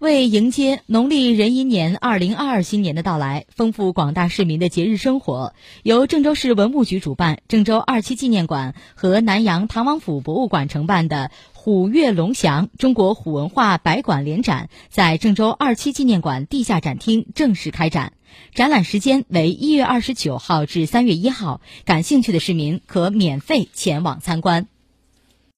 为迎接农历壬寅年二零二二新年的到来，丰富广大市民的节日生活，由郑州市文物局主办、郑州二七纪念馆和南阳唐王府博物馆承办的“虎跃龙翔”中国虎文化百馆联展，在郑州二七纪念馆地下展厅正式开展。展览时间为一月二十九号至三月一号，感兴趣的市民可免费前往参观。